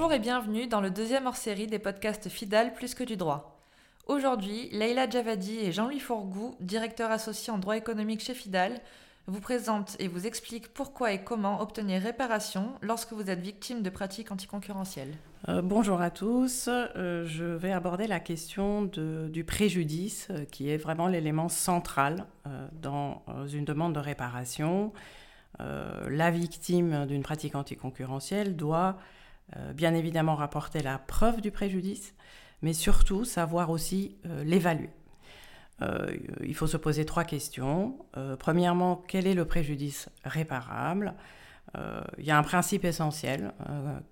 Bonjour et bienvenue dans le deuxième hors-série des podcasts FIDAL plus que du droit. Aujourd'hui, Leila Javadi et Jean-Louis Fourgou, directeur associé en droit économique chez FIDAL, vous présentent et vous expliquent pourquoi et comment obtenir réparation lorsque vous êtes victime de pratiques anticoncurrentielles. Euh, bonjour à tous, euh, je vais aborder la question du préjudice euh, qui est vraiment l'élément central dans une demande de réparation. la victime d'une pratique anticoncurrentielle doit bien évidemment rapporter la preuve du préjudice, mais surtout savoir aussi euh, l'évaluer. Euh, il faut se poser trois questions. premièrement, quel est le préjudice réparable? Il y a un principe essentiel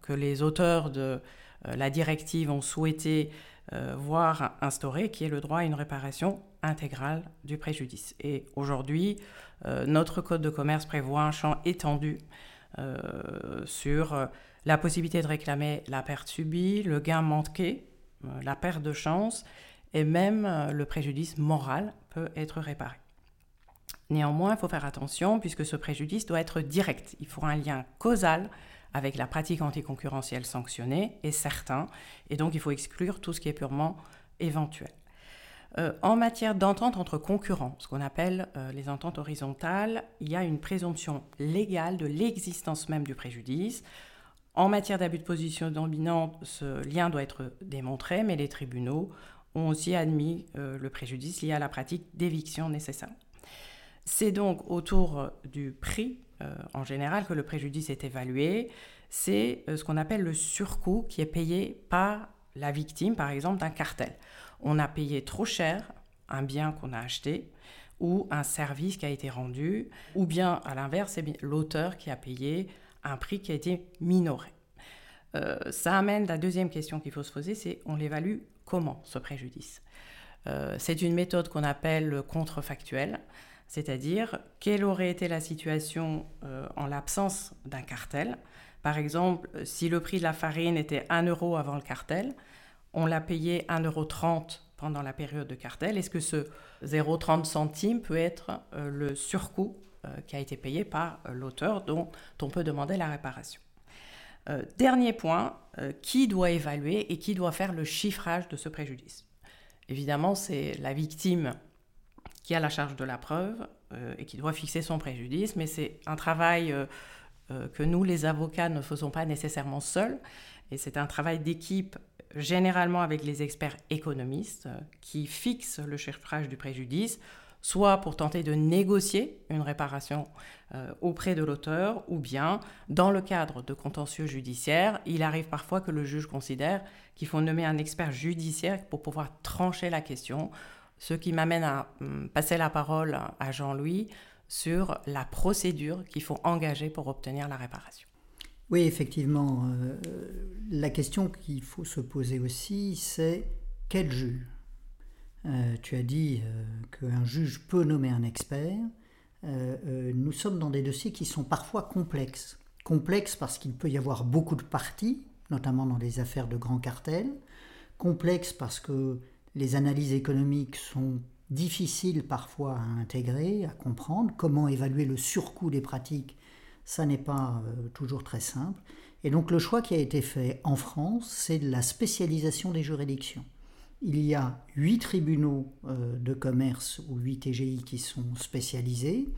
que les auteurs de la directive ont souhaité voir instauré, qui est le droit à une réparation intégrale du préjudice. Et aujourd'hui, notre Code de commerce prévoit un champ étendu sur la possibilité de réclamer la perte subie, le gain manqué, euh, la perte de chance et même euh, le préjudice moral peut être réparé. Néanmoins, il faut faire attention puisque ce préjudice doit être direct. Il faut un lien causal avec la pratique anticoncurrentielle sanctionnée et certain, et donc il faut exclure tout ce qui est purement éventuel. Euh, en matière d'entente entre concurrents, ce qu'on appelle les ententes horizontales, il y a une présomption légale de l'existence même du préjudice. En matière d'abus de position dominante, ce lien doit être démontré, mais les tribunaux ont aussi admis euh, le préjudice lié à la pratique d'éviction nécessaire. C'est donc autour du prix, euh, en général, que le préjudice est évalué. C'est euh, ce qu'on appelle le surcoût qui est payé par la victime, par exemple, d'un cartel. On a payé trop cher un bien qu'on a acheté ou un service qui a été rendu, ou bien à l'inverse, c'est l'auteur qui a payé un prix qui a été minoré. Euh, ça amène la deuxième question qu'il faut se poser, c'est on l'évalue comment ce préjudice? Euh, C'est une méthode qu'on appelle contrefactuelle, c'est-à-dire quelle aurait été la situation euh, en l'absence d'un cartel? Par exemple, si le prix de la farine était 1 euro avant le cartel, on l'a payé 1,30 euro pendant la période de cartel. Est-ce que ce 0,30 centimes peut être le surcoût euh, qui a été payé par euh, l'auteur dont on peut demander la réparation? Euh, dernier point, qui doit évaluer et qui doit faire le chiffrage de ce préjudice? Évidemment, c'est la victime qui a la charge de la preuve et qui doit fixer son préjudice, mais c'est un travail que nous, les avocats, ne faisons pas nécessairement seuls, et c'est un travail d'équipe généralement avec les experts économistes qui fixent le chiffrage du préjudice soit pour tenter de négocier une réparation euh, auprès de l'auteur, ou bien dans le cadre de contentieux judiciaires, il arrive parfois que le juge considère qu'il faut nommer un expert judiciaire pour pouvoir trancher la question, ce qui m'amène à hum, passer la parole à Jean-Louis sur la procédure qu'il faut engager pour obtenir la réparation. Oui, effectivement, euh, la question qu'il faut se poser aussi, c'est quel juge? Euh, tu as dit euh, qu'un juge peut nommer un expert. Euh, nous sommes dans des dossiers qui sont parfois complexes. Complexes parce qu'il peut y avoir beaucoup de parties, notamment dans des affaires de grands cartels. Complexes parce que les analyses économiques sont difficiles parfois à intégrer, à comprendre. Comment évaluer le surcoût des pratiques, ça n'est pas toujours très simple. Et donc le choix qui a été fait en France, c'est de la spécialisation des juridictions il y a huit tribunaux euh, de commerce ou huit TGI qui sont spécialisés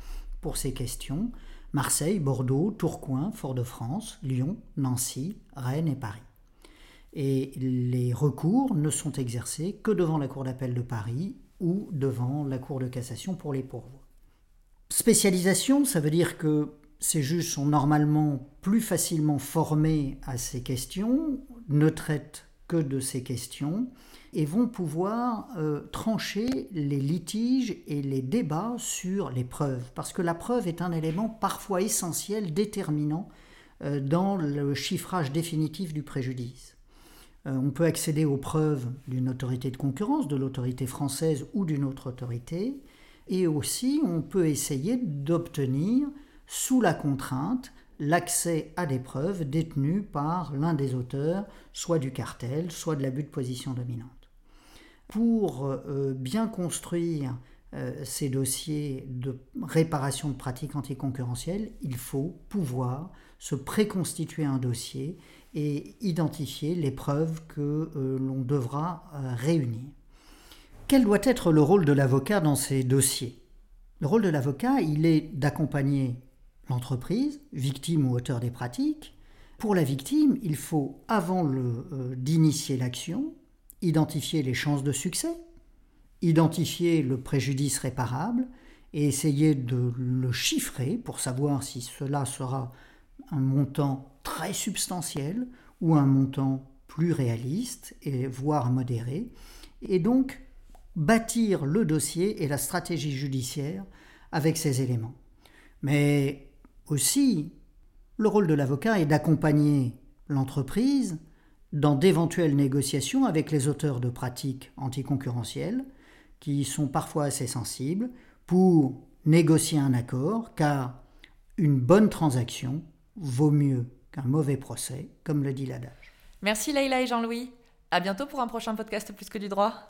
pour ces questions. Marseille, Bordeaux, Tourcoing, Fort-de-France, Lyon, Nancy, Rennes et Paris. Et les recours ne sont exercés que devant la Cour d'appel de Paris ou devant la Cour de cassation pour les pourvois. Spécialisation, ça veut dire que ces juges sont normalement plus facilement formés à ces questions, ne traitent que de ces questions et vont pouvoir euh, trancher les litiges et les débats sur les preuves, parce que la preuve est un élément parfois essentiel, déterminant euh, dans le chiffrage définitif du préjudice. Euh, on peut accéder aux preuves d'une autorité de concurrence, de l'autorité française ou d'une autre autorité, et aussi on peut essayer d'obtenir, sous la contrainte, l'accès à des preuves détenues par l'un des auteurs, soit du cartel, soit de l'abus de position dominante. Pour euh, bien construire ces dossiers de réparation de pratiques anticoncurrentielles, il faut pouvoir se préconstituer un dossier et identifier les preuves que euh, l'on devra euh, réunir. Quel doit être le rôle de l'avocat dans ces dossiers? Le rôle de l'avocat, il est d'accompagner l'entreprise, victime ou auteur des pratiques. Pour la victime, il faut, avant d'initier l'action, identifier les chances de succès, identifier le préjudice réparable et essayer de le chiffrer pour savoir si cela sera un montant très substantiel ou un montant plus réaliste et voire modéré, et donc bâtir le dossier et la stratégie judiciaire avec ces éléments. Mais aussi, le rôle de l'avocat est d'accompagner l'entreprise dans d'éventuelles négociations avec les auteurs de pratiques anticoncurrentielles, qui sont parfois assez sensibles, pour négocier un accord, car une bonne transaction vaut mieux qu'un mauvais procès, comme le dit l'adage. Merci Leïla et Jean-Louis. À bientôt pour un prochain podcast Plus que du droit.